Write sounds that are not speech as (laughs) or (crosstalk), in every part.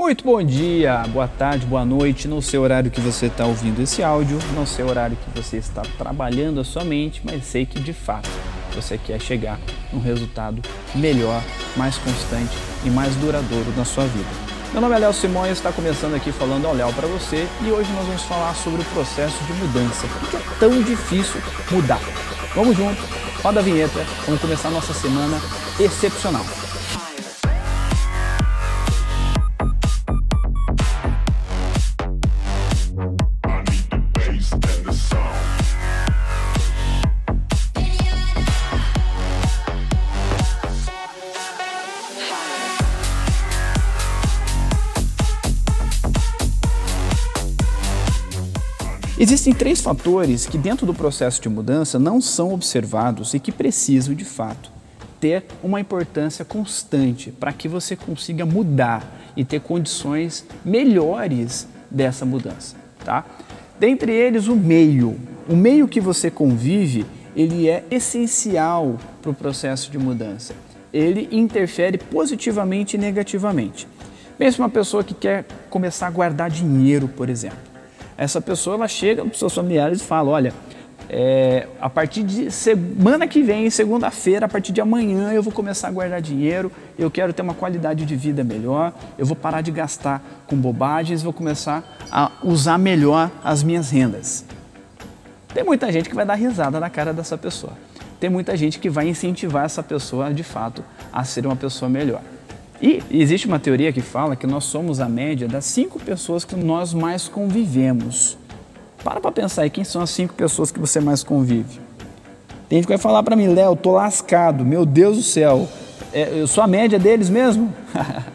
Muito bom dia, boa tarde, boa noite, no seu horário que você está ouvindo esse áudio, no seu horário que você está trabalhando a sua mente, mas sei que de fato você quer chegar num resultado melhor, mais constante e mais duradouro na sua vida. Meu nome é Léo Simões, está começando aqui falando ao Léo para você e hoje nós vamos falar sobre o processo de mudança. Por que é tão difícil mudar? Vamos junto, roda a vinheta, vamos começar nossa semana excepcional. Existem três fatores que, dentro do processo de mudança, não são observados e que precisam, de fato, ter uma importância constante para que você consiga mudar e ter condições melhores dessa mudança. Tá? Dentre eles, o meio. O meio que você convive, ele é essencial para o processo de mudança. Ele interfere positivamente e negativamente. Pense uma pessoa que quer começar a guardar dinheiro, por exemplo essa pessoa ela chega para os seus familiares e fala: olha, é, a partir de semana que vem, segunda-feira, a partir de amanhã, eu vou começar a guardar dinheiro, eu quero ter uma qualidade de vida melhor, eu vou parar de gastar com bobagens, vou começar a usar melhor as minhas rendas. Tem muita gente que vai dar risada na cara dessa pessoa. Tem muita gente que vai incentivar essa pessoa, de fato, a ser uma pessoa melhor. E existe uma teoria que fala que nós somos a média das cinco pessoas que nós mais convivemos. Para para pensar aí, quem são as cinco pessoas que você mais convive? Tem gente que vai falar para mim, Léo, tô lascado, meu Deus do céu, é, eu sou a média deles mesmo? (laughs)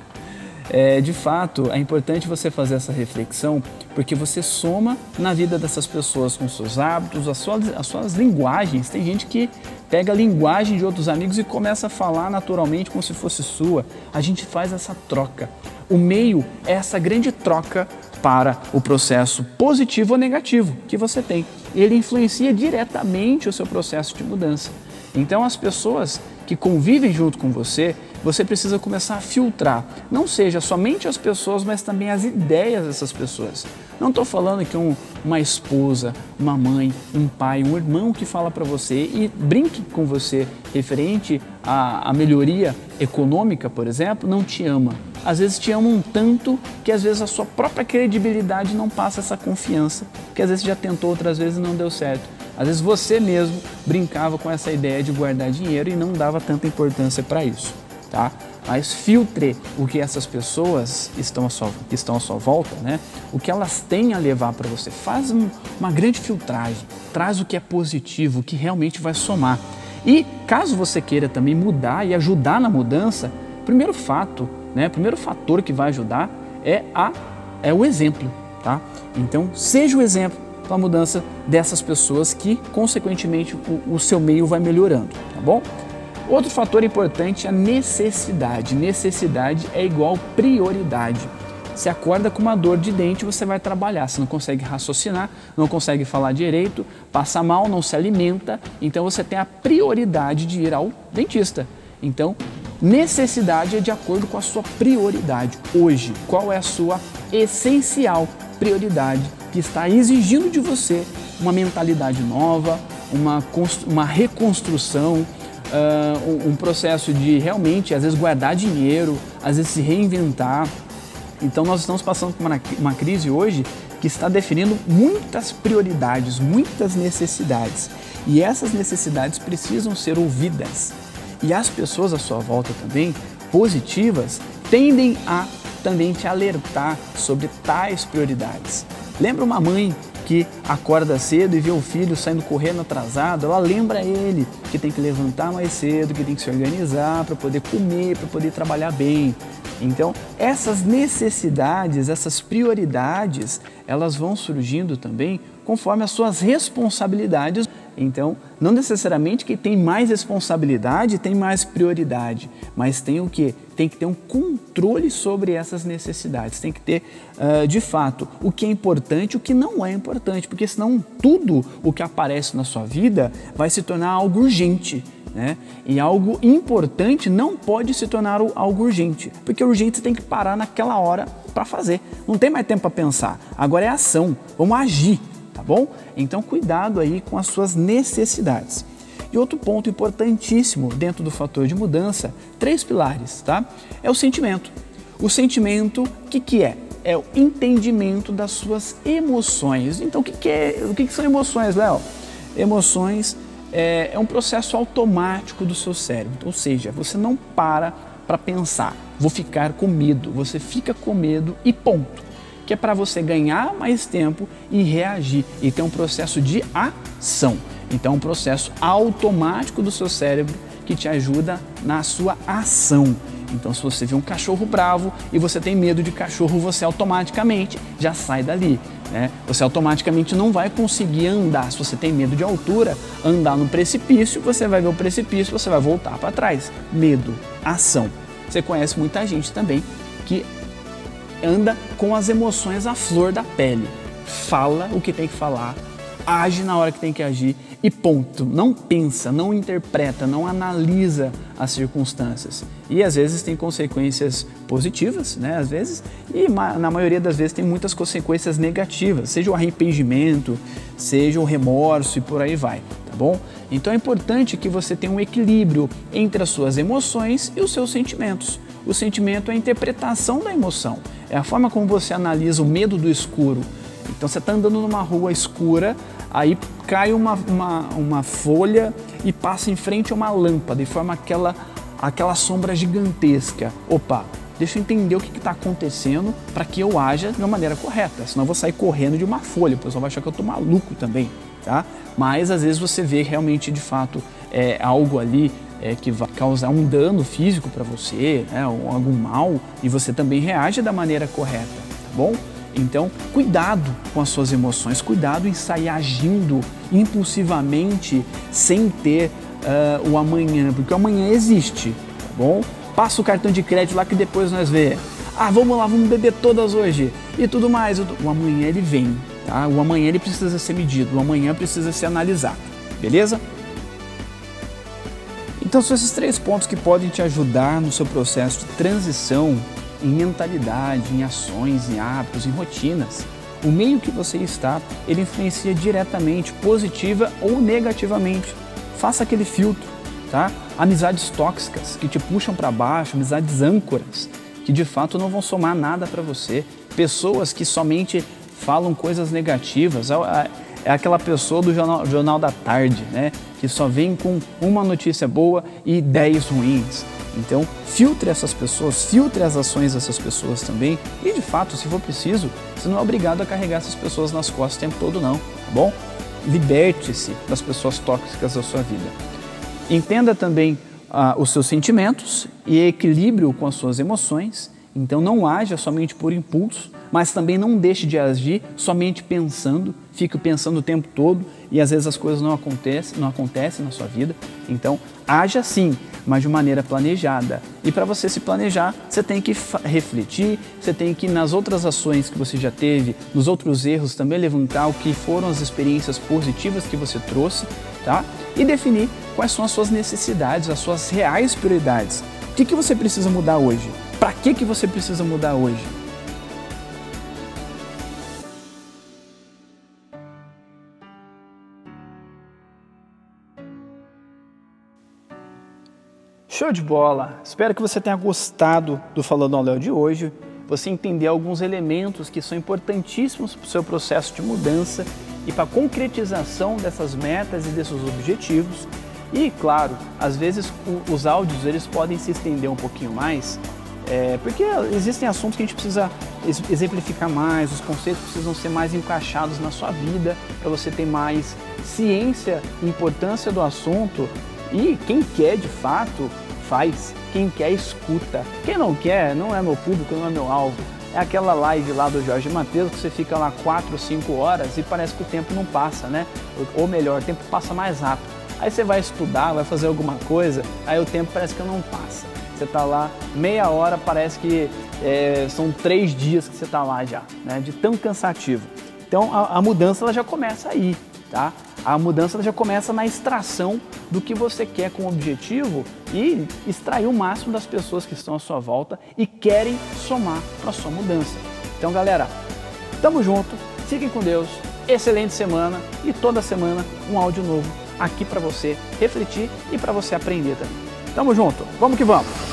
é, de fato, é importante você fazer essa reflexão, porque você soma na vida dessas pessoas com seus hábitos, as suas, as suas linguagens. Tem gente que pega a linguagem de outros amigos e começa a falar naturalmente como se fosse sua. A gente faz essa troca. O meio é essa grande troca para o processo positivo ou negativo que você tem. Ele influencia diretamente o seu processo de mudança. Então, as pessoas que convivem junto com você, você precisa começar a filtrar. Não seja somente as pessoas, mas também as ideias dessas pessoas. Não estou falando que um, uma esposa, uma mãe, um pai, um irmão que fala para você e brinque com você referente à, à melhoria econômica, por exemplo, não te ama. Às vezes te ama um tanto que às vezes a sua própria credibilidade não passa essa confiança, que às vezes já tentou outras vezes e não deu certo. Às vezes você mesmo brincava com essa ideia de guardar dinheiro e não dava tanta importância para isso tá? Mas filtre o que essas pessoas estão à sua, que estão à sua volta, né? O que elas têm a levar para você. Faz um, uma grande filtragem, traz o que é positivo, o que realmente vai somar. E caso você queira também mudar e ajudar na mudança, primeiro fato, né? Primeiro fator que vai ajudar é a é o exemplo, tá? Então seja o exemplo para a mudança dessas pessoas que, consequentemente, o, o seu meio vai melhorando, tá bom? Outro fator importante é a necessidade. Necessidade é igual prioridade. Se acorda com uma dor de dente, você vai trabalhar. Você não consegue raciocinar, não consegue falar direito, passa mal, não se alimenta. Então você tem a prioridade de ir ao dentista. Então, necessidade é de acordo com a sua prioridade. Hoje, qual é a sua essencial prioridade que está exigindo de você uma mentalidade nova, uma, uma reconstrução, uh, um processo de realmente, às vezes, guardar dinheiro, às vezes se reinventar. Então, nós estamos passando por uma, uma crise hoje que está definindo muitas prioridades, muitas necessidades. E essas necessidades precisam ser ouvidas. E as pessoas à sua volta também, positivas, tendem a também te alertar sobre tais prioridades. Lembra uma mãe que acorda cedo e vê o filho saindo correndo atrasado, ela lembra ele que tem que levantar mais cedo, que tem que se organizar para poder comer, para poder trabalhar bem. Então, essas necessidades, essas prioridades, elas vão surgindo também conforme as suas responsabilidades então, não necessariamente quem tem mais responsabilidade tem mais prioridade, mas tem o que? Tem que ter um controle sobre essas necessidades. Tem que ter, uh, de fato, o que é importante o que não é importante, porque senão tudo o que aparece na sua vida vai se tornar algo urgente. Né? E algo importante não pode se tornar algo urgente, porque urgente você tem que parar naquela hora para fazer. Não tem mais tempo para pensar. Agora é ação. Vamos agir, tá bom? Então cuidado aí com as suas necessidades. E outro ponto importantíssimo dentro do fator de mudança, três pilares, tá? É o sentimento. O sentimento, o que, que é? É o entendimento das suas emoções. Então, o que, que, é, o que, que são emoções, Léo? Emoções é, é um processo automático do seu cérebro, ou seja, você não para para pensar, vou ficar com medo, você fica com medo e ponto. Que é para você ganhar mais tempo e reagir e ter um processo de ação. Então, é um processo automático do seu cérebro que te ajuda na sua ação. Então, se você vê um cachorro bravo e você tem medo de cachorro, você automaticamente já sai dali. Né? Você automaticamente não vai conseguir andar. Se você tem medo de altura, andar no precipício, você vai ver o precipício, você vai voltar para trás. Medo, ação. Você conhece muita gente também que anda com as emoções à flor da pele. Fala o que tem que falar, age na hora que tem que agir e ponto. Não pensa, não interpreta, não analisa as circunstâncias. E às vezes tem consequências positivas, né? Às vezes, e na maioria das vezes tem muitas consequências negativas, seja o arrependimento, seja o remorso e por aí vai, tá bom? Então é importante que você tenha um equilíbrio entre as suas emoções e os seus sentimentos. O sentimento é a interpretação da emoção, é a forma como você analisa o medo do escuro. Então você está andando numa rua escura, aí cai uma, uma, uma folha e passa em frente a uma lâmpada e forma aquela, aquela sombra gigantesca. Opa, deixa eu entender o que está acontecendo para que eu haja de uma maneira correta. Senão eu vou sair correndo de uma folha, o pessoal vai achar que eu estou maluco também. Tá? Mas às vezes você vê realmente de fato é, algo ali é, que vai causar um dano físico para você, né, ou algum mal, e você também reage da maneira correta, tá bom? Então, cuidado com as suas emoções, cuidado em sair agindo impulsivamente sem ter uh, o amanhã, porque o amanhã existe, tá bom? Passa o cartão de crédito lá que depois nós vê. Ah, vamos lá, vamos beber todas hoje e tudo mais. O amanhã ele vem, tá? O amanhã ele precisa ser medido, o amanhã precisa ser analisado, beleza? Então são esses três pontos que podem te ajudar no seu processo de transição em mentalidade, em ações, em hábitos, em rotinas. O meio que você está, ele influencia diretamente, positiva ou negativamente. Faça aquele filtro, tá? Amizades tóxicas que te puxam para baixo, amizades âncoras que de fato não vão somar nada para você. Pessoas que somente falam coisas negativas. É, aquela pessoa do jornal, jornal da tarde, né? Que só vem com uma notícia boa e dez ruins. Então, filtre essas pessoas, filtre as ações dessas pessoas também. E de fato, se for preciso, você não é obrigado a carregar essas pessoas nas costas o tempo todo, não, tá bom? Liberte-se das pessoas tóxicas da sua vida. Entenda também ah, os seus sentimentos e equilíbrio com as suas emoções. Então, não haja somente por impulso, mas também não deixe de agir somente pensando, fique pensando o tempo todo e às vezes as coisas não acontecem, não acontecem na sua vida. Então, haja sim, mas de maneira planejada. E para você se planejar, você tem que refletir, você tem que nas outras ações que você já teve, nos outros erros também levantar o que foram as experiências positivas que você trouxe, tá? E definir quais são as suas necessidades, as suas reais prioridades. O que, que você precisa mudar hoje? Para que, que você precisa mudar hoje? Show de bola! Espero que você tenha gostado do Falando ao Léo de hoje. Você entender alguns elementos que são importantíssimos para o seu processo de mudança e para a concretização dessas metas e desses objetivos. E, claro, às vezes os áudios eles podem se estender um pouquinho mais, é, porque existem assuntos que a gente precisa exemplificar mais, os conceitos precisam ser mais encaixados na sua vida para você ter mais ciência e importância do assunto. E quem quer de fato faz, quem quer escuta. Quem não quer, não é meu público, não é meu alvo. É aquela live lá do Jorge Matheus que você fica lá 4, 5 horas e parece que o tempo não passa, né? Ou melhor, o tempo passa mais rápido. Aí você vai estudar, vai fazer alguma coisa, aí o tempo parece que não passa. Você está lá meia hora, parece que é, são três dias que você está lá já, né? De tão cansativo. Então a, a mudança ela já começa aí, tá? A mudança já começa na extração do que você quer com o objetivo e extrair o máximo das pessoas que estão à sua volta e querem somar para sua mudança. Então, galera, tamo junto, fiquem com Deus, excelente semana e toda semana um áudio novo aqui para você refletir e para você aprender também. Tamo junto, vamos que vamos!